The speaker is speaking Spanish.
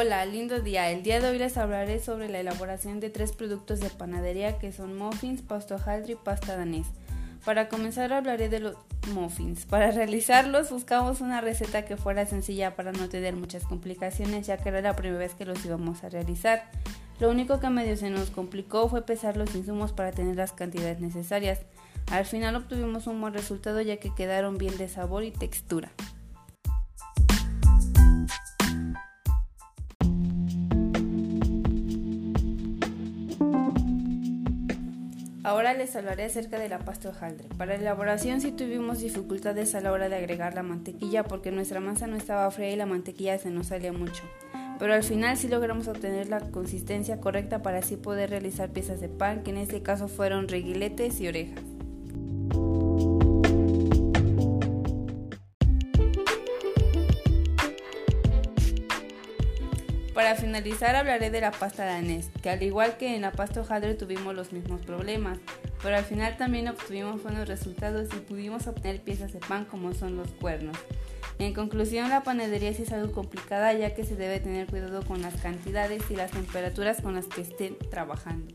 Hola, lindo día. El día de hoy les hablaré sobre la elaboración de tres productos de panadería que son muffins, pasto hojaldre y pasta danés. Para comenzar hablaré de los muffins. Para realizarlos buscamos una receta que fuera sencilla para no tener muchas complicaciones ya que era la primera vez que los íbamos a realizar. Lo único que medio se nos complicó fue pesar los insumos para tener las cantidades necesarias. Al final obtuvimos un buen resultado ya que quedaron bien de sabor y textura. Ahora les hablaré acerca de la pasta hojaldre. Para la elaboración sí tuvimos dificultades a la hora de agregar la mantequilla porque nuestra masa no estaba fría y la mantequilla se nos salía mucho. Pero al final sí logramos obtener la consistencia correcta para así poder realizar piezas de pan, que en este caso fueron reguiletes y orejas. Para finalizar hablaré de la pasta danés, que al igual que en la pasta hojaldre tuvimos los mismos problemas, pero al final también obtuvimos buenos resultados y pudimos obtener piezas de pan como son los cuernos. En conclusión, la panadería sí es algo complicada ya que se debe tener cuidado con las cantidades y las temperaturas con las que estén trabajando.